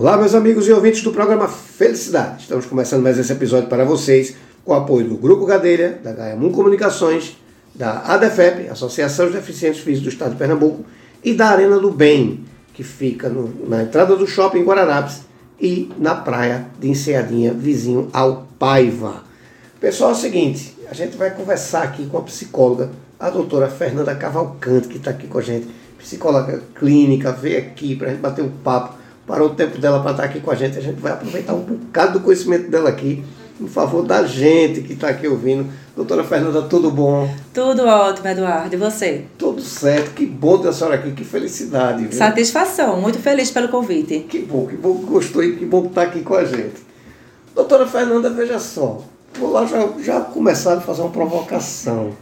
Olá, meus amigos e ouvintes do programa Felicidade. Estamos começando mais esse episódio para vocês com o apoio do Grupo Gadelha, da Gaiamun Comunicações, da ADEFEP, Associação de Deficientes Físicos do Estado de Pernambuco, e da Arena do Bem, que fica no, na entrada do shopping Guararapes e na praia de Enseadinha, vizinho ao Paiva. Pessoal, é o seguinte, a gente vai conversar aqui com a psicóloga, a doutora Fernanda Cavalcante, que está aqui com a gente, psicóloga clínica, veio aqui para a gente bater um papo parou o tempo dela para estar aqui com a gente. A gente vai aproveitar um bocado do conhecimento dela aqui, em favor da gente que está aqui ouvindo. Doutora Fernanda, tudo bom? Tudo ótimo, Eduardo. E você? Tudo certo. Que bom ter a senhora aqui. Que felicidade. Viu? Satisfação. Muito feliz pelo convite. Que bom, que bom que gostou e que bom que está aqui com a gente. Doutora Fernanda, veja só. Vou lá já, já começar a fazer uma provocação.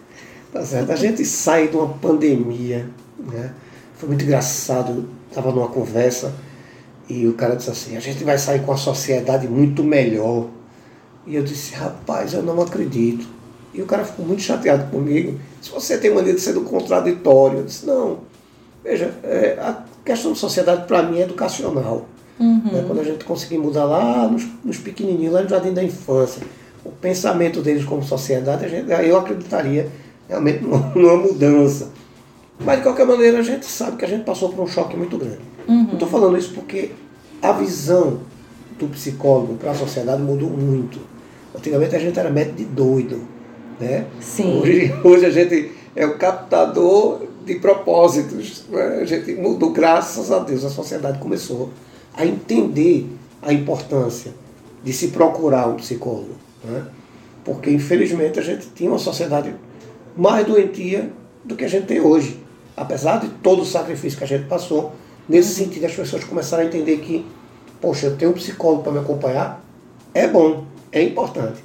Tá certo? A gente sai de uma pandemia, né? Foi muito engraçado. Estava numa conversa e o cara disse assim: a gente vai sair com a sociedade muito melhor. E eu disse: rapaz, eu não acredito. E o cara ficou muito chateado comigo. Se você tem maneira de ser do contraditório, eu disse: não. Veja, é, a questão da sociedade para mim é educacional. Uhum. Né? Quando a gente conseguir mudar lá nos, nos pequenininhos, lá no jardim da infância, o pensamento deles como sociedade, a gente, eu acreditaria realmente numa, numa mudança. Mas de qualquer maneira a gente sabe que a gente passou por um choque muito grande. Uhum. Não estou falando isso porque a visão do psicólogo para a sociedade mudou muito. Antigamente a gente era médico de doido. Né? Sim. Hoje, hoje a gente é o captador de propósitos. Né? A gente mudou, graças a Deus, a sociedade começou a entender a importância de se procurar um psicólogo. Né? Porque, infelizmente, a gente tinha uma sociedade mais doentia do que a gente tem hoje. Apesar de todo o sacrifício que a gente passou, Nesse sentido, as pessoas começaram a entender que, poxa, eu tenho um psicólogo para me acompanhar, é bom, é importante.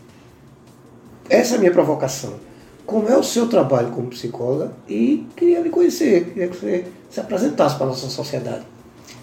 Essa é a minha provocação. Como é o seu trabalho como psicóloga? E queria lhe conhecer, queria que você se apresentasse para a nossa sociedade.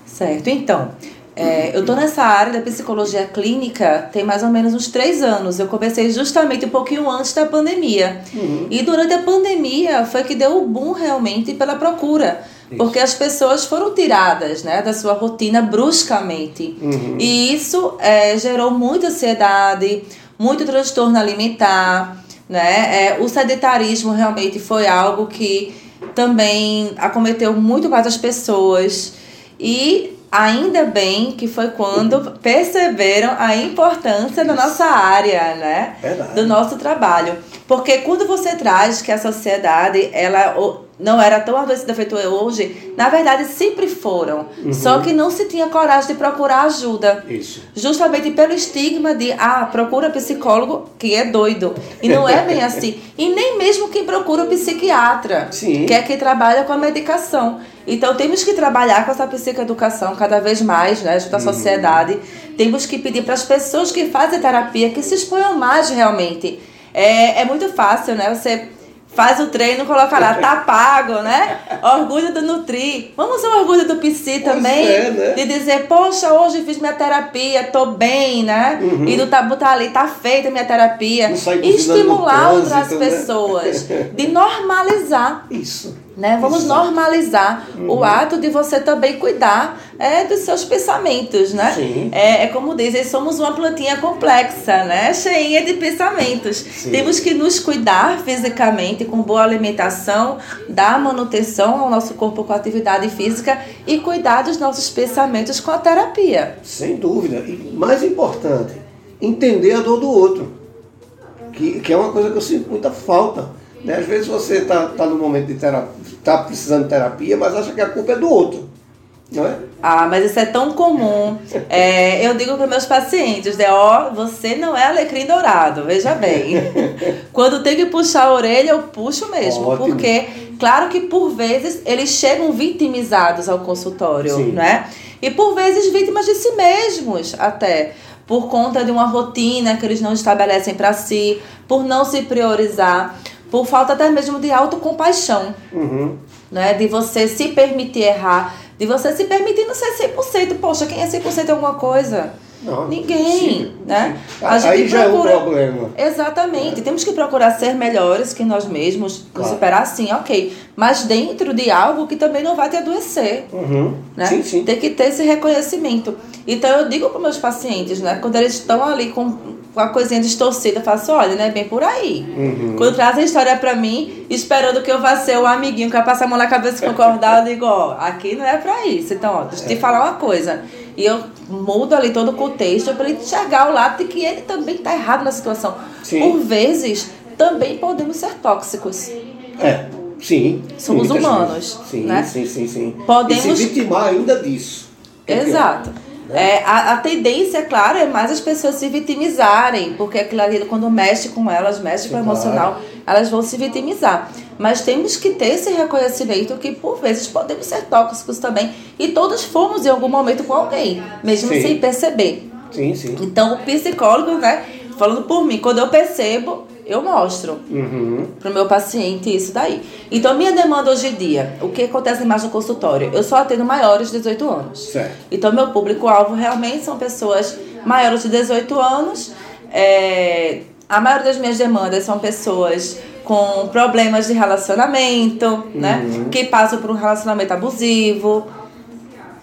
Certo, então. É, eu estou nessa área da psicologia clínica tem mais ou menos uns três anos. Eu comecei justamente um pouquinho antes da pandemia. Uhum. E durante a pandemia foi que deu o boom realmente pela procura porque as pessoas foram tiradas né, da sua rotina bruscamente. Uhum. E isso é, gerou muita ansiedade, muito transtorno alimentar. Né? É, o sedentarismo realmente foi algo que também acometeu muito mais as pessoas. E ainda bem que foi quando perceberam a importância da nossa área, né? Verdade. Do nosso trabalho. Porque quando você traz que a sociedade, ela não era tão adoecida feito hoje, na verdade sempre foram. Uhum. Só que não se tinha coragem de procurar ajuda. Isso. Justamente pelo estigma de, ah, procura psicólogo que é doido. E não é bem assim. E nem mesmo quem procura o psiquiatra, Sim. que é quem trabalha com a medicação. Então temos que trabalhar com essa psicoeducação cada vez mais, né, junto à uhum. sociedade. Temos que pedir para as pessoas que fazem terapia que se exponham mais realmente. É, é muito fácil, né? Você faz o treino, coloca lá, tá pago, né? Orgulho do Nutri. Vamos ser orgulho do PC também. É, né? De dizer, poxa, hoje fiz minha terapia, tô bem, né? Uhum. E do tabu tá ali, tá feita minha terapia. E estimular outras né? pessoas. De normalizar. Isso. Né? Vamos normalizar uhum. o ato de você também cuidar é, dos seus pensamentos, né? Sim. É, é como dizem, somos uma plantinha complexa, né? Cheinha de pensamentos. Sim. Temos que nos cuidar fisicamente com boa alimentação, dar manutenção ao nosso corpo com atividade física e cuidar dos nossos pensamentos com a terapia. Sem dúvida. E mais importante, entender a dor do outro. Que, que é uma coisa que eu sinto muita falta né? Às vezes você está tá no momento de terapia, está precisando de terapia, mas acha que a culpa é do outro. É? Ah, mas isso é tão comum. É, eu digo para meus pacientes, né, ó, você não é alecrim dourado, veja bem. Quando tem que puxar a orelha, eu puxo mesmo. Ótimo. Porque, claro que por vezes eles chegam vitimizados ao consultório, Sim. né? E por vezes vítimas de si mesmos até por conta de uma rotina que eles não estabelecem para si, por não se priorizar por falta até mesmo de autocompaixão. Uhum. Né? De você se permitir errar, de você se permitir não ser 100%. Poxa, quem é 100% em alguma coisa? Não, Ninguém, sim, né? sim. Aí já procura... é problema. Exatamente. É. Temos que procurar ser melhores que nós mesmos, claro. superar sim, ok. Mas dentro de algo que também não vai te adoecer. Uhum. Né? Sim, sim. Tem que ter esse reconhecimento. Então eu digo para meus pacientes, né? Quando eles estão ali com com a coisinha distorcida, eu faço, olha, né, bem por aí. Uhum. Quando traz a história pra mim, esperando que eu vá ser o amiguinho que vai passar a mão na cabeça e concordar, eu digo, ó, aqui não é pra isso. Então, ó, deixa eu te é. falar uma coisa. E eu mudo ali todo o contexto para ele enxergar o lado de que ele também tá errado na situação. Sim. Por vezes, também podemos ser tóxicos. É, sim. Somos humanos. Sim, né? sim, sim, sim. Podemos... E se vitimar ainda disso. Exato. É, a, a, tendência, claro, é mais as pessoas se vitimizarem, porque aquilo ali, quando mexe com elas, mexe com o emocional, elas vão se vitimizar. Mas temos que ter esse reconhecimento que, por vezes, podemos ser tóxicos também. E todos fomos em algum momento com alguém, mesmo sim. sem perceber. Sim, sim. Então, o psicólogo, né, falando por mim, quando eu percebo, eu mostro uhum. para o meu paciente isso daí. Então, minha demanda hoje em dia, o que acontece mais no consultório? Eu só atendo maiores de 18 anos. Certo. Então, meu público-alvo realmente são pessoas maiores de 18 anos. É, a maioria das minhas demandas são pessoas com problemas de relacionamento, né? uhum. né? Que passam por um relacionamento abusivo.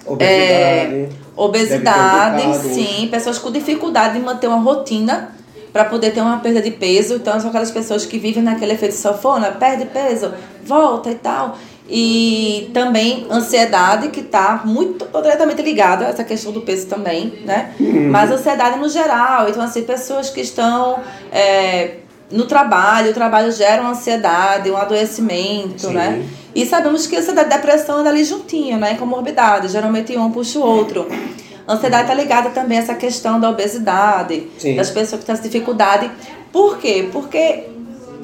Obesidade. É, obesidade, sim. Pessoas com dificuldade de manter uma rotina para poder ter uma perda de peso. Então, são aquelas pessoas que vivem naquele efeito sanfona, perde peso, volta e tal. E também ansiedade, que está muito diretamente ligada a essa questão do peso também, né? Uhum. Mas ansiedade no geral. Então, assim, pessoas que estão é, no trabalho, o trabalho gera uma ansiedade, um adoecimento, Sim. né? E sabemos que a ansiedade e depressão anda ali juntinho, né? Em comorbidade. Geralmente um puxa o outro. Ansiedade está ligada também a essa questão da obesidade, Sim. das pessoas que têm essa dificuldade. Por quê? Porque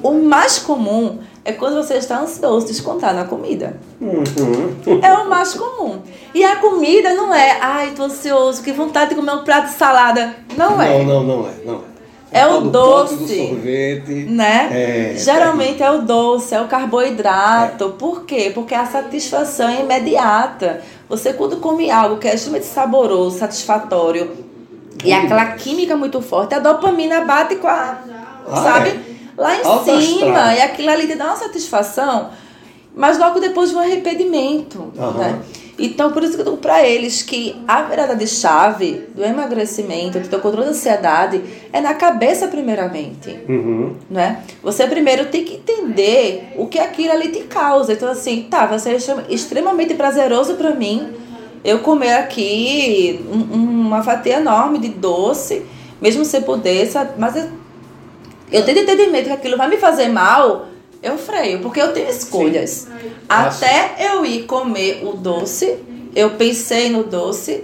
o mais comum é quando você está ansioso descontar na comida. Uhum. É o mais comum. E a comida não é, ai, tô ansioso, que vontade de comer um prato de salada. Não, não é. Não, não, é. Não é. É o doce, do sorvete, né? É, Geralmente é. é o doce, é o carboidrato. É. Por quê? Porque a satisfação é imediata. Você quando come algo que é extremamente saboroso, satisfatório, e aquela química muito forte, a dopamina bate com a. Ah, sabe? É. Lá em Alta cima, astral. e aquilo ali te dá uma satisfação, mas logo depois vem um arrependimento. Uhum. Né? Então, por isso que eu digo para eles que a virada de chave do emagrecimento, do controle da ansiedade, é na cabeça primeiramente. Uhum. Né? Você primeiro tem que entender o que aquilo ali te causa. Então, assim, tá, vai ser extremamente prazeroso para mim eu comer aqui um, uma fatia enorme de doce, mesmo sem poder, sabe? mas eu, eu tenho entendimento que aquilo vai me fazer mal eu freio, porque eu tenho escolhas. Sim. Até eu ir comer o doce, eu pensei no doce,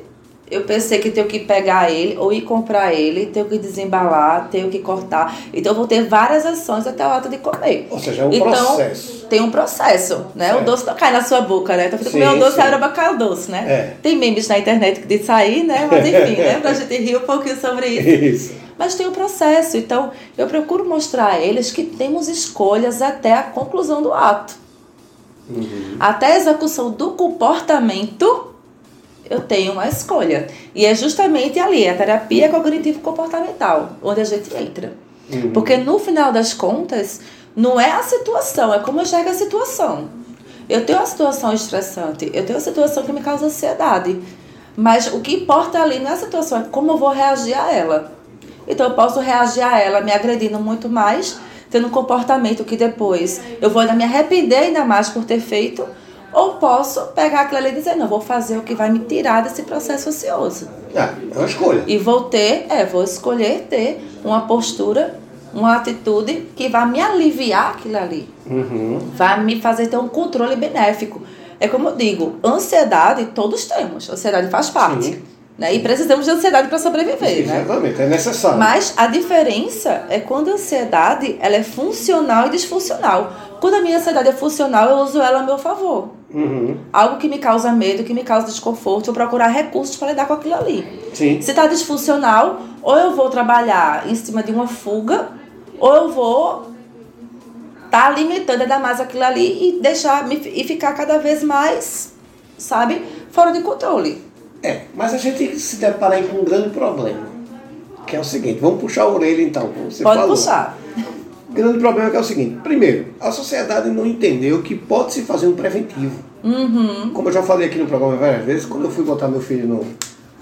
eu pensei que tenho que pegar ele, ou ir comprar ele, tenho que desembalar, tenho que cortar. Então eu vou ter várias ações até a hora de comer. Ou seja, é um então, processo. Tem um processo, né? O doce não cai na sua boca, né? Então, comer o doce, abre a o doce, né? É. Tem memes na internet que diz sair, né? Mas enfim, né? Pra gente rir um pouquinho sobre isso. Isso mas tem o processo. Então, eu procuro mostrar a eles que temos escolhas até a conclusão do ato. Uhum. Até a execução do comportamento, eu tenho uma escolha. E é justamente ali, a terapia cognitivo-comportamental, onde a gente entra. Uhum. Porque no final das contas, não é a situação, é como eu enxergo a situação. Eu tenho uma situação estressante, eu tenho uma situação que me causa ansiedade. Mas o que importa ali não é a situação, é como eu vou reagir a ela. Então eu posso reagir a ela me agredindo muito mais, tendo um comportamento que depois eu vou ainda me arrepender ainda mais por ter feito, ou posso pegar aquilo ali e dizer, não, vou fazer o que vai me tirar desse processo ansioso. É, é uma escolha. E vou ter, é, vou escolher ter uma postura, uma atitude que vai me aliviar aquilo ali. Uhum. Vai me fazer ter um controle benéfico. É como eu digo, ansiedade todos temos, ansiedade faz parte. Sim. Né? E precisamos de ansiedade para sobreviver, Sim, né? Exatamente, é necessário. Mas a diferença é quando a ansiedade ela é funcional e disfuncional. Quando a minha ansiedade é funcional, eu uso ela a meu favor. Uhum. Algo que me causa medo, que me causa desconforto, eu procurar recursos para lidar com aquilo ali. Sim. Se está disfuncional, ou eu vou trabalhar em cima de uma fuga, ou eu vou estar tá alimentando ainda mais aquilo ali e deixar e ficar cada vez mais, sabe, fora de controle. É, mas a gente tem que se deparar com um grande problema. Que é o seguinte, vamos puxar a orelha então, como você Pode falou. puxar. O grande problema é que é o seguinte, primeiro, a sociedade não entendeu que pode se fazer um preventivo. Uhum. Como eu já falei aqui no programa várias vezes, quando eu fui botar meu filho no,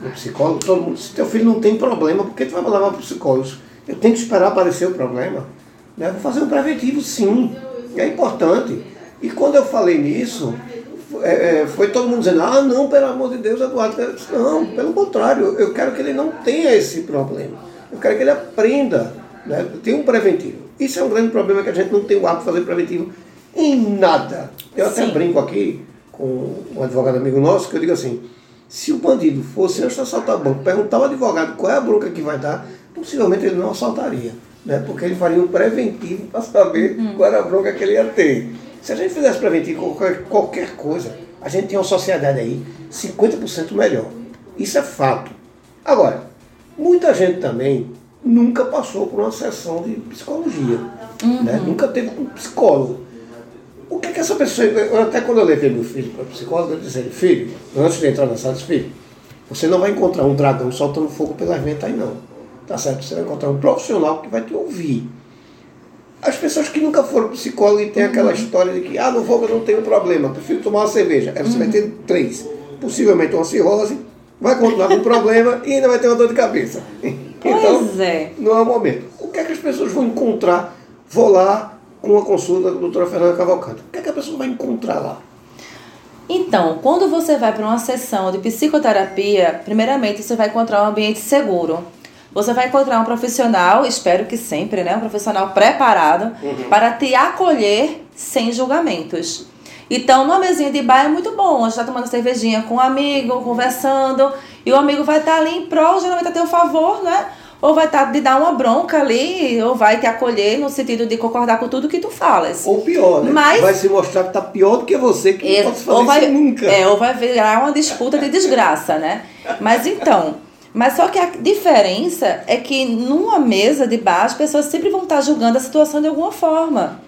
no psicólogo, todo mundo disse, teu filho não tem problema, por que tu vai levar para o psicólogo? Eu tenho que esperar aparecer o problema. Né? Vou fazer um preventivo sim, é importante. E quando eu falei nisso, é, é, foi todo mundo dizendo, ah não, pelo amor de Deus, Eduardo. Eu disse, não, pelo contrário, eu quero que ele não tenha esse problema. Eu quero que ele aprenda, né? tem um preventivo. Isso é um grande problema que a gente não tem o hábito de fazer preventivo em nada. Eu até Sim. brinco aqui com um advogado amigo nosso, que eu digo assim, se o bandido fosse antes de assaltar o banco, perguntar ao advogado qual é a bronca que vai dar, possivelmente ele não assaltaria. Né? Porque ele faria um preventivo para saber qual era a bronca que ele ia ter. Se a gente fizesse preventivo qualquer, qualquer coisa, a gente tem uma sociedade aí 50% melhor. Isso é fato. Agora, muita gente também nunca passou por uma sessão de psicologia. Né? Nunca teve um psicólogo. O que, que essa pessoa. eu Até quando eu levei meu filho para psicólogo, eu disse filho, antes de entrar na sala, disse, filho, você não vai encontrar um dragão soltando fogo pelas ventas aí não. Tá certo? Você vai encontrar um profissional que vai te ouvir. As pessoas que nunca foram psicólogo e tem aquela história de que, ah, no fogo eu não tenho problema, prefiro tomar uma cerveja. Aí você vai ter três. Possivelmente uma cirrose, vai continuar com problema e ainda vai ter uma dor de cabeça. Então, Pois é. não é o momento. O que é que as pessoas vão encontrar? Vou lá com uma consulta da doutora Fernanda Cavalcante. O que é que a pessoa vai encontrar lá? Então, quando você vai para uma sessão de psicoterapia, primeiramente você vai encontrar um ambiente seguro. Você vai encontrar um profissional, espero que sempre, né? Um profissional preparado para te acolher sem julgamentos. Então, numa mesinha de bar é muito bom. A gente tá tomando cervejinha com um amigo, conversando, e o amigo vai estar ali em prol, geralmente a teu favor, né? Ou vai estar de dar uma bronca ali, ou vai te acolher no sentido de concordar com tudo que tu falas. Ou pior, né? Mas- Vai se mostrar que está pior do que você, que não pode fazer vai, isso nunca. É, ou vai virar uma disputa de desgraça, né? Mas então, mas só que a diferença é que numa mesa de bar as pessoas sempre vão estar julgando a situação de alguma forma.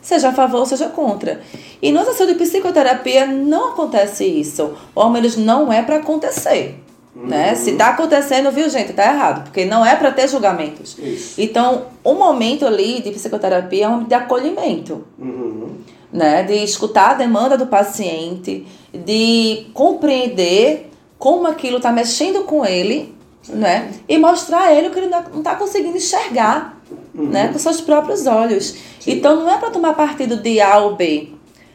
Seja a favor ou seja contra. E na sessão de psicoterapia não acontece isso. Ou ao menos não é para acontecer. Né? Se tá acontecendo, viu, gente, tá errado. Porque não é para ter julgamentos. Isso. Então, o momento ali de psicoterapia é um momento de acolhimento Uhum. né, de escutar a demanda do paciente, de compreender como aquilo está mexendo com ele, né, e mostrar a ele o que ele não está conseguindo enxergar, né, com seus próprios olhos. Então não é para tomar partido de A ou B,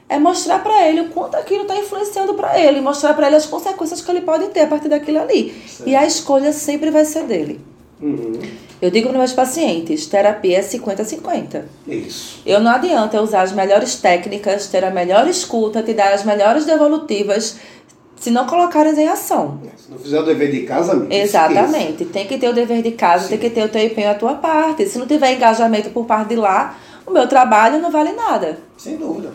é mostrar para ele o quanto aquilo está influenciando para ele, mostrar para ele as consequências que ele pode ter a partir daquilo ali. E a escolha sempre vai ser dele. Uhum. Eu digo para meus pacientes, terapia é 50-50. Isso. Eu não adianta usar as melhores técnicas, ter a melhor escuta, te dar as melhores devolutivas, se não colocares em ação. Se não fizer o dever de casa, amigo, Exatamente. Tem que ter o dever de casa, tem que ter o teu empenho à tua parte. Se não tiver engajamento por parte de lá, o meu trabalho não vale nada. esqueça. Sem dúvida.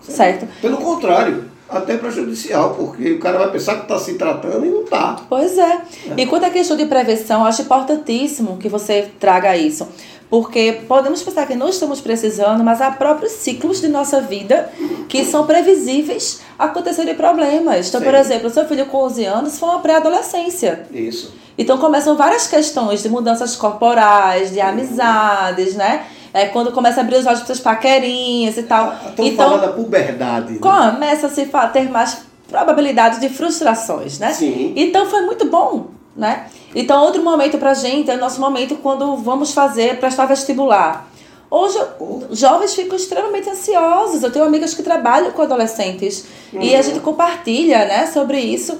Sem Certo. dúvida. Pelo contrário, até prejudicial, porque o cara vai pensar que está se tratando e não está. Pois é. E quanto à questão de prevenção, eu acho importantíssimo que você traga isso. Porque podemos pensar que não estamos precisando, mas há próprios ciclos de nossa vida que são previsíveis acontecerem problemas. Então, por Sim. exemplo, seu filho com 11 anos foi uma pré-adolescência. Isso. Então começam várias questões de mudanças corporais, de amizades, né? É quando começa a abrir os olhos para as paquerinhas e tal. Estamos então, falando da puberdade. né? começa a se ter mais probabilidade de frustrações, né? Sim. Então foi muito bom, né? Então outro momento pra gente é o nosso momento quando vamos fazer prestar vestibular. Hoje jovens ficam extremamente ansiosos. Eu tenho amigas que trabalham com adolescentes e a gente compartilha, né, sobre isso.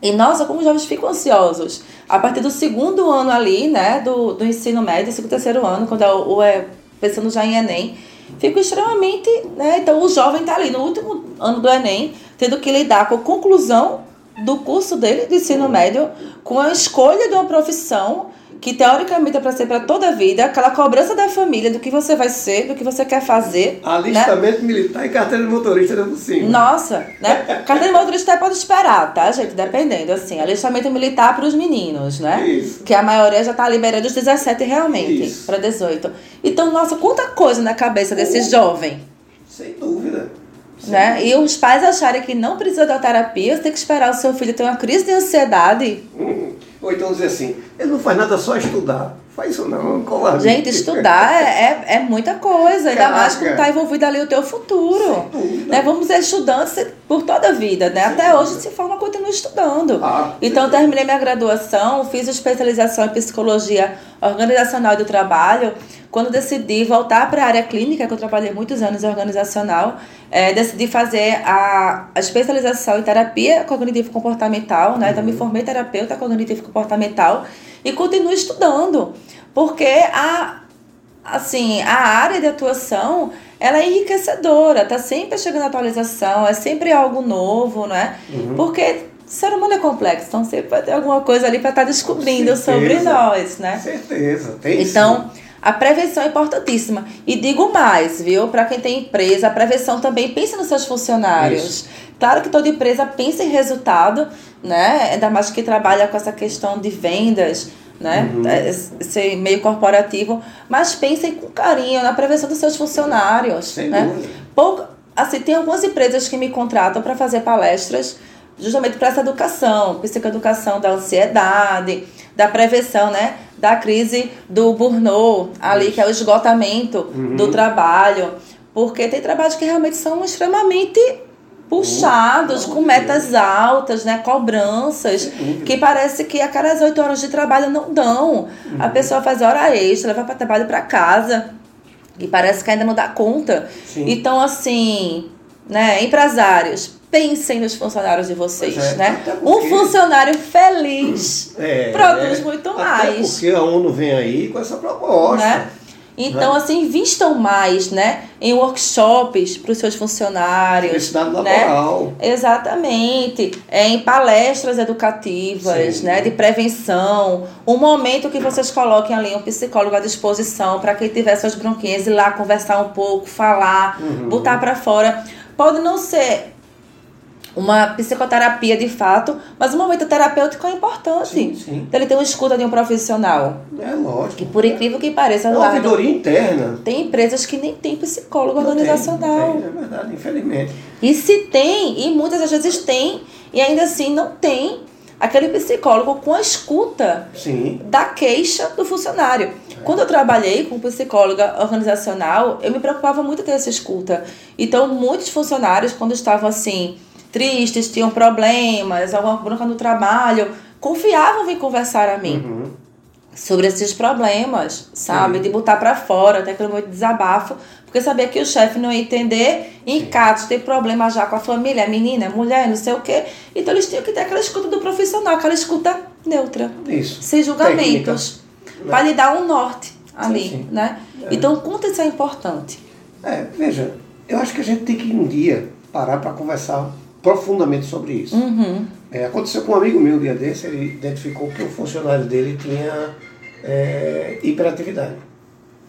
E nossa, como os jovens ficam ansiosos. A partir do segundo ano ali, né, do, do ensino médio, segundo, terceiro ano, quando é, o- é pensando já em Enem, ficam extremamente, né, então o jovem está ali no último ano do Enem, tendo que lidar com a conclusão do curso dele de ensino médio, com a escolha de uma profissão que teoricamente é para ser para toda a vida, aquela cobrança da família do que você vai ser, do que você quer fazer, né? Alistamento militar e carteira de motorista não por cima. Nossa, né? Carteira de motorista até pode esperar, tá, gente? Dependendo, assim. Alistamento militar para os meninos, né? Isso. Que a maioria já tá liberando os 17 realmente, para 18. Então, nossa, quanta coisa na cabeça desse jovem. Sem dúvida. Né? E os pais acharem que não precisa da terapia, você tem que esperar o seu filho ter uma crise de ansiedade. Ou então dizer assim, ele não faz nada só estudar. Faz isso não, colar. Gente, estudar é, é, é muita coisa, ainda Caraca. mais quando está envolvido ali o teu futuro. Né? Vamos ser estudantes por toda a vida, né? Até dúvida. hoje se forma continua estudando. Ah, então terminei minha graduação, fiz especialização em psicologia organizacional do trabalho. Quando decidi voltar para a área clínica, que eu trabalhei muitos anos em organizacional, é, decidi fazer a, a especialização em terapia cognitivo-comportamental, né? Então me formei terapeuta cognitivo-comportamental e continuo estudando, porque a assim, a área de atuação, ela é enriquecedora, tá sempre chegando atualização, é sempre algo novo, né? Uhum. Porque o ser humano é complexo, então sempre vai ter alguma coisa ali para estar tá descobrindo sobre nós, né? Certeza, tem Então, sim. a prevenção é importantíssima. E digo mais, viu? Para quem tem empresa, a prevenção também pensa nos seus funcionários. Isso. Claro que toda empresa pensa em resultado, né? Ainda mais que trabalha com essa questão de vendas, né? Uhum. É, ser meio corporativo, mas pensem com carinho na prevenção dos seus funcionários, Sem né? Pouco, assim, tem algumas empresas que me contratam para fazer palestras justamente para essa educação, psicoeducação da ansiedade, da prevenção, né? Da crise do burnout, ali, que é o esgotamento uhum. do trabalho. Porque tem trabalhos que realmente são extremamente puxados, com metas altas, né? Cobranças, que parece que a cada oito horas de trabalho não dão. A uhum. pessoa faz hora extra, leva para trabalho para casa. E parece que ainda não dá conta. Sim. Então, assim, né, empresários, pensem nos funcionários de vocês, é, né? Um funcionário feliz é, produz é, muito mais. Até porque a ONU vem aí com essa proposta. Né? Então, né? assim, investam mais, né? Em workshops para os seus funcionários. Felicidade né? Exatamente. É, em palestras educativas, Sim. né? De prevenção. Um momento que vocês coloquem ali um psicólogo à disposição para quem tiver suas bronquinhas ir lá conversar um pouco, falar, uhum. botar para fora. Pode não ser uma psicoterapia de fato, mas o momento terapêutico é importante. Sim, sim. Então ele tem uma escuta de um profissional. É lógico. Que por incrível que pareça, é uma ouvidoria interna. Tem empresas que nem tem psicólogo não organizacional. Tem, tem, é verdade, infelizmente. E se tem, e muitas das vezes tem, e ainda assim não tem aquele psicólogo com a escuta Sim. da queixa do funcionário. É. Quando eu trabalhei com psicóloga organizacional, eu me preocupava muito ter essa escuta. Então, muitos funcionários, quando estavam assim, tristes, tinham problemas, alguma bronca no trabalho, confiavam em conversar a mim. Uhum. Sobre esses problemas, sabe? Sim. De botar para fora, até aquele momento de desabafo, porque sabia que o chefe não ia entender. Em casos, tem problema já com a família, a menina, a mulher, não sei o quê. Então eles tinham que ter aquela escuta do profissional, aquela escuta neutra. Isso. Sem julgamentos. Para lhe dar um norte ali, sim, sim. né? É. Então, quanto isso é importante. É, veja, eu acho que a gente tem que um dia parar para conversar profundamente sobre isso. Uhum. É, aconteceu com um amigo meu um dia desse, ele identificou que o funcionário dele tinha é, hiperatividade.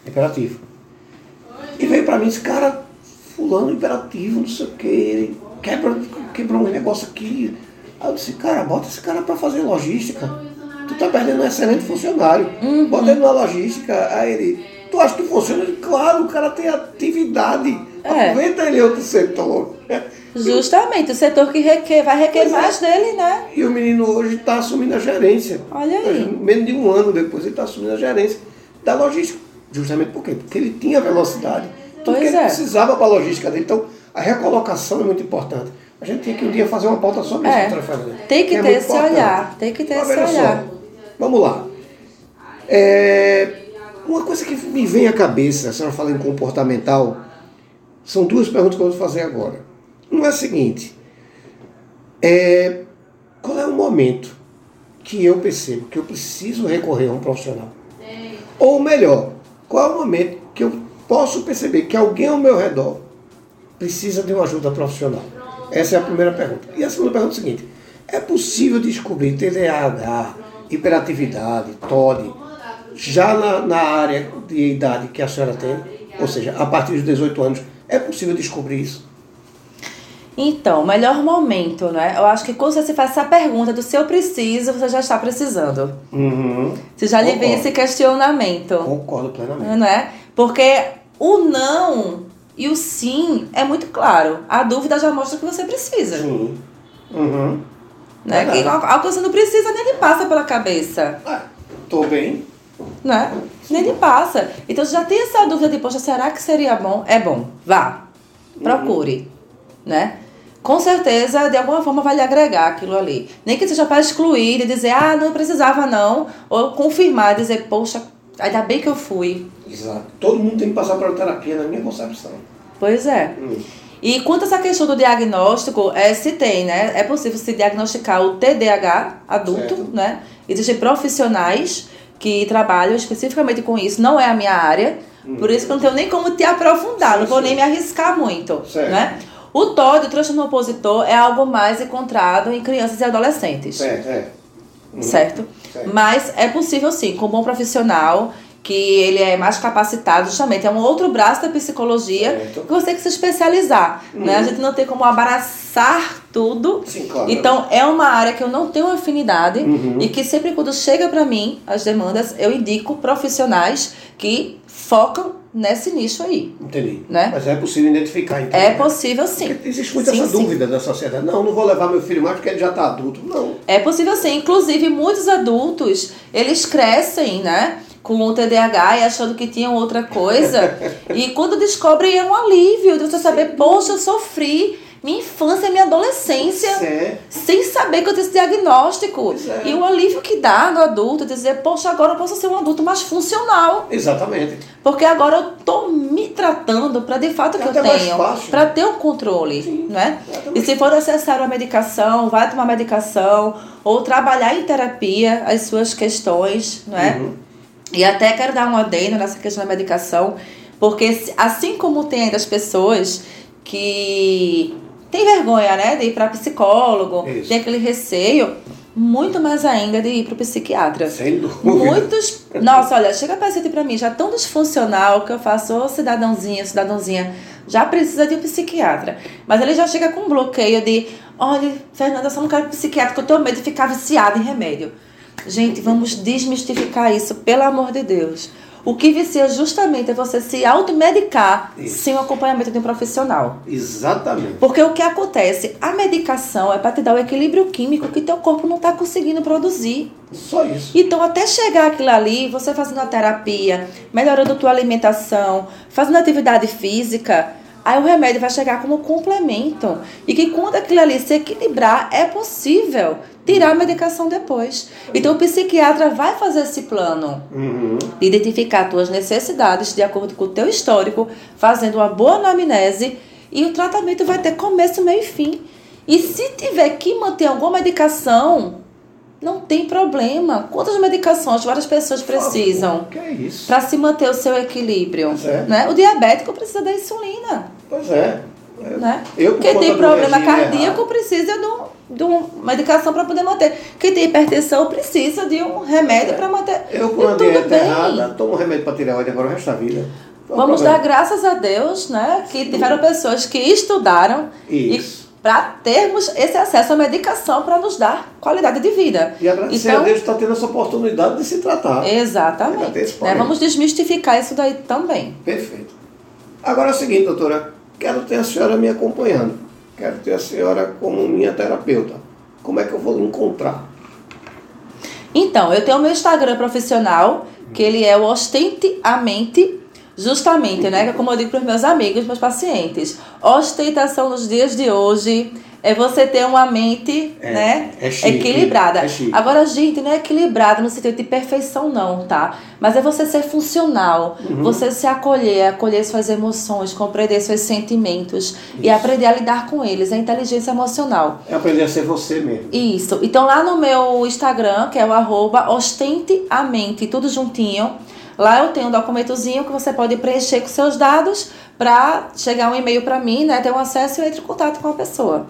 Hiperativo. E veio para mim esse cara, fulano hiperativo, não sei o que, ele quebra, quebrou um negócio aqui. Aí eu disse, cara, bota esse cara para fazer logística. Tu tá perdendo um excelente funcionário. Uhum. Bota ele na logística. Aí ele, tu acha que funciona? Claro, o cara tem atividade. É. Aproveita ele outro setor. Justamente, o setor que requer, vai requer pois é. mais é. dele, né? E o menino hoje está assumindo a gerência. Olha aí. Menos de um ano depois ele está assumindo a gerência da logística. Justamente por quê? Porque ele tinha velocidade. Tudo pois que ele é. precisava para a logística dele. Então, a recolocação é muito importante. A gente tem que um dia fazer uma pauta sobre é. isso, Tem que, que é ter esse importante. olhar. Tem que ter Mas, esse olhar. Só, vamos lá. É, uma coisa que me vem à cabeça, a senhora fala em comportamental, são duas perguntas que eu vou fazer agora. Uma é a seguinte: é, qual é o momento que eu percebo que eu preciso recorrer a um profissional? Ou melhor, qual é o momento que eu posso perceber que alguém ao meu redor precisa de uma ajuda profissional? Essa é a primeira pergunta. E a segunda pergunta é a seguinte: é possível descobrir TDAH, hiperatividade, TOD, já na, na área de idade que a senhora tem? Ou seja, a partir dos 18 anos, é possível descobrir isso? Então, o melhor momento, né? Eu acho que quando você faz essa pergunta do se eu preciso, você já está precisando. Uhum. Você já lhe vem esse questionamento. Concordo plenamente. Não é? Porque o não E o sim é muito claro. A dúvida já mostra que você precisa. Sim. Uhum. Né? Que algo que você não precisa nem lhe passa pela cabeça. Ah, tô bem. Né? Nem lhe passa. Então já tem essa dúvida de, poxa, será que seria bom? É bom. Vá. Procure. Uhum. Né? Com certeza, de alguma forma, vai lhe agregar aquilo ali. Nem que seja para excluir e dizer, ah, não precisava não. Ou confirmar, dizer, poxa, ainda bem que eu fui. Exato. Todo mundo tem que passar pela terapia, na minha concepção. Pois é. Hum. E quanto a essa questão do diagnóstico, é, se tem, né? É possível se diagnosticar o TDAH adulto, certo. né? Existem profissionais que trabalham especificamente com isso. Não é a minha área, hum. por isso que eu não tenho nem como te aprofundar, sim, não vou sim. nem me arriscar muito, certo. né? O TOD, o transtorno opositor, é algo mais encontrado em crianças e adolescentes. Certo, é. Hum. Certo? certo? Mas é possível sim, com um bom profissional, que ele é mais capacitado, justamente, é um outro braço da psicologia certo. que você tem que se especializar. Uhum. Né? A gente não tem como abraçar tudo. Sim, claro. Então, é uma área que eu não tenho afinidade uhum. e que sempre quando chega para mim as demandas, eu indico profissionais que focam nesse nicho aí. Entendi. Né? Mas é possível identificar, então. É né? possível sim. Porque existe muita sim, essa sim. dúvida da sociedade. Não, não vou levar meu filho mais porque ele já está adulto. Não. É possível sim. Inclusive, muitos adultos, eles crescem, né? Com o TDAH e achando que tinham outra coisa. e quando descobrem é um alívio de você saber, poxa, eu sofri minha infância e minha adolescência é. sem saber que eu tinha esse diagnóstico. É. E o alívio que dá no adulto, dizer, poxa, agora eu posso ser um adulto mais funcional. Exatamente. Porque agora eu tô me tratando para de fato é que eu tenho, para ter o um controle, Sim, né? E se for necessário a medicação, vai tomar medicação ou trabalhar em terapia as suas questões, não é? Uhum. E até quero dar um adendo nessa questão da medicação, porque assim como tem ainda as pessoas que têm vergonha, né, de ir para psicólogo, Isso. tem aquele receio, muito mais ainda de ir para o psiquiatra. Sem dúvida. Muitos. Nossa, olha, chega paciente para mim já tão disfuncional que eu faço, ô cidadãozinha, cidadãozinha, já precisa de um psiquiatra. Mas ele já chega com um bloqueio de: olha, Fernanda, eu só não quero psiquiatra, porque eu tenho medo de ficar viciada em remédio. Gente, vamos desmistificar isso, pelo amor de Deus. O que vicia justamente é você se automedicar Isso. sem o acompanhamento de um profissional. Exatamente. Porque o que acontece? A medicação é para te dar o equilíbrio químico que teu corpo não está conseguindo produzir. Só isso. Então, até chegar aquilo ali, você fazendo a terapia, melhorando a tua alimentação, fazendo atividade física, aí o remédio vai chegar como complemento. E que quando aquilo ali se equilibrar, é possível tirar a medicação depois. Então o psiquiatra vai fazer esse plano uhum. de identificar tuas necessidades de acordo com o teu histórico, fazendo uma boa anamnese e o tratamento vai ter começo, meio e fim. E se tiver que manter alguma medicação, não tem problema. Quantas medicações várias pessoas precisam é para se manter o seu equilíbrio? É. Né? O diabético precisa da insulina. Pois é. Né? Eu, Quem tem problema cardíaco errado. precisa de, um, de uma medicação para poder manter. Quem tem hipertensão precisa de um remédio é. para manter. Eu com a dieta bem. errada, tomo remédio para tireoide agora o resto da vida. Vamos dar graças a Deus, né? Que tiveram pessoas que estudaram Isso. para termos esse acesso à medicação para nos dar qualidade de vida. E agradecer então, a Deus está tendo essa oportunidade de se tratar. Exatamente. Né? Vamos desmistificar isso daí também. Perfeito. Agora é o seguinte, doutora. Quero ter a senhora me acompanhando. Quero ter a senhora como minha terapeuta. Como é que eu vou encontrar? Então, eu tenho o meu Instagram profissional, que ele é o Ostente justamente, né? Como eu digo para os meus amigos, meus pacientes. Ostentação nos dias de hoje é você ter uma mente, é, né, é chique, equilibrada. É. Agora, gente, não é equilibrada no sentido de perfeição não, tá? Mas é você ser funcional, uhum. você se acolher, acolher suas emoções, compreender seus sentimentos Isso. e aprender a lidar com eles, é inteligência emocional. É aprender a ser você mesmo. Isso. Então lá no meu Instagram, que é o arroba ostente a mente, tudo juntinho, Lá eu tenho um documentozinho que você pode preencher com seus dados para chegar um e-mail para mim, né, ter um acesso e entre em contato com a pessoa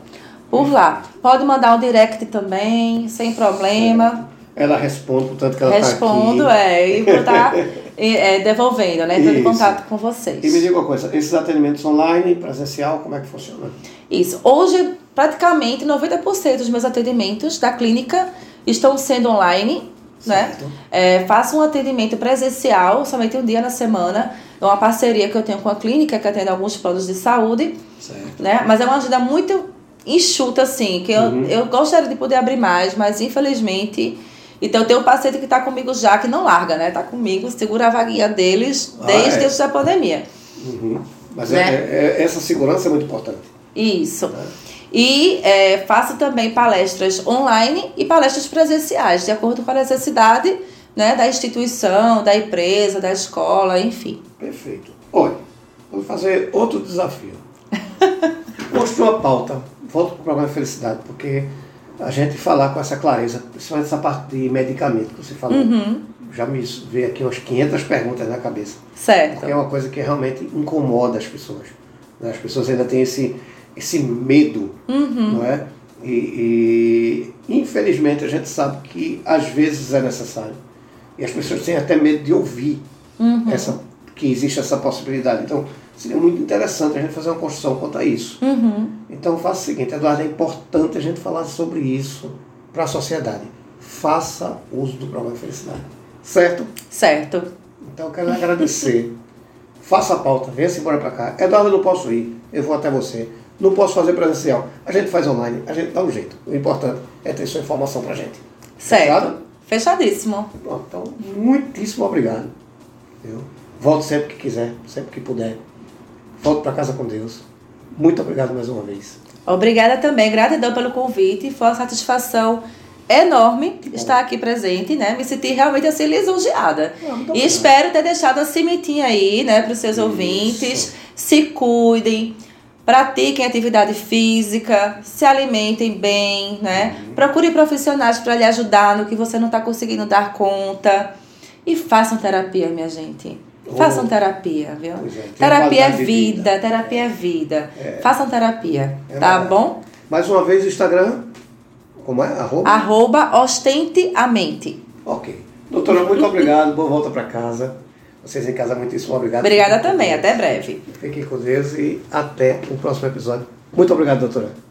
por lá. Pode mandar um direct também, sem problema. Ela responde, portanto que ela aqui. Respondo, é, e vou estar tá, é, devolvendo, né? Entrando em contato com vocês. E me diga uma coisa, esses atendimentos online, presencial, como é que funciona? Isso. Hoje, praticamente 90% dos meus atendimentos da clínica estão sendo online, né? É, faço um atendimento presencial somente um dia na semana É uma parceria que eu tenho com a clínica, que atende alguns planos de saúde. Certo. Né? Mas é uma ajuda muito enxuta, assim, que eu, Uhum. eu gostaria de poder abrir mais, mas infelizmente. Então eu tenho um paciente que está comigo já, que não larga, né? Tá comigo, segura a vaguinha deles Ah, desde é? antes da pandemia. Uhum. Mas Né? é- é- essa segurança é muito importante. Isso. E é, faço também palestras online e palestras presenciais, de acordo com a necessidade né, da instituição, da empresa, da escola, enfim. Perfeito. Olha, vamos fazer outro desafio. Construa a pauta. Volto para o programa de felicidade, porque a gente falar com essa clareza, principalmente essa parte de medicamento que você falou, Uhum. já me veio aqui umas 500 perguntas na cabeça. Certo. Porque é uma coisa que realmente incomoda as pessoas. né? As pessoas ainda têm esse, esse medo, Uhum. não é? E, e, infelizmente a gente sabe que às vezes é necessário. E as pessoas têm até medo de ouvir Uhum. essa, que existe essa possibilidade. Então seria muito interessante a gente fazer uma construção quanto a isso. Uhum. Então faça o seguinte, Eduardo, é importante a gente falar sobre isso para a sociedade. Faça uso do programa Felicidade. Certo? Certo. Então eu quero agradecer. Faça a pauta, venha-se embora para cá. Eduardo, eu não posso ir, eu vou até você. Não posso fazer presencial. A gente faz online, a gente dá um jeito. O importante é ter sua informação para gente. Certo. Fechado? Fechadíssimo. Pronto, então, muitíssimo obrigado. Viu? Volte sempre que quiser, sempre que puder. Volte para casa com Deus. Muito obrigado mais uma vez. Obrigada também, gratidão pelo convite. Foi uma satisfação enorme estar aqui presente, né? Me senti realmente assim lisonjeada. Ah, E espero ter deixado a sementinha aí, né, para os seus Isso. ouvintes. Se cuidem, pratiquem atividade física, se alimentem bem, né? Uhum. Procure profissionais para lhe ajudar no que você não está conseguindo dar conta. E façam terapia, minha gente. Oh. Façam terapia, viu? É, terapia é vida, vida. terapia é vida. Façam terapia, É tá verdade. bom? Mais uma vez o Instagram. Como é? Arroba? Arroba ostente a mente. Ok. Doutora, muito obrigado. Boa volta para casa. Vocês em casa, muitíssimo obrigado. Obrigada também, até breve. Fiquem com Deus e até o próximo episódio. Muito obrigado, doutora.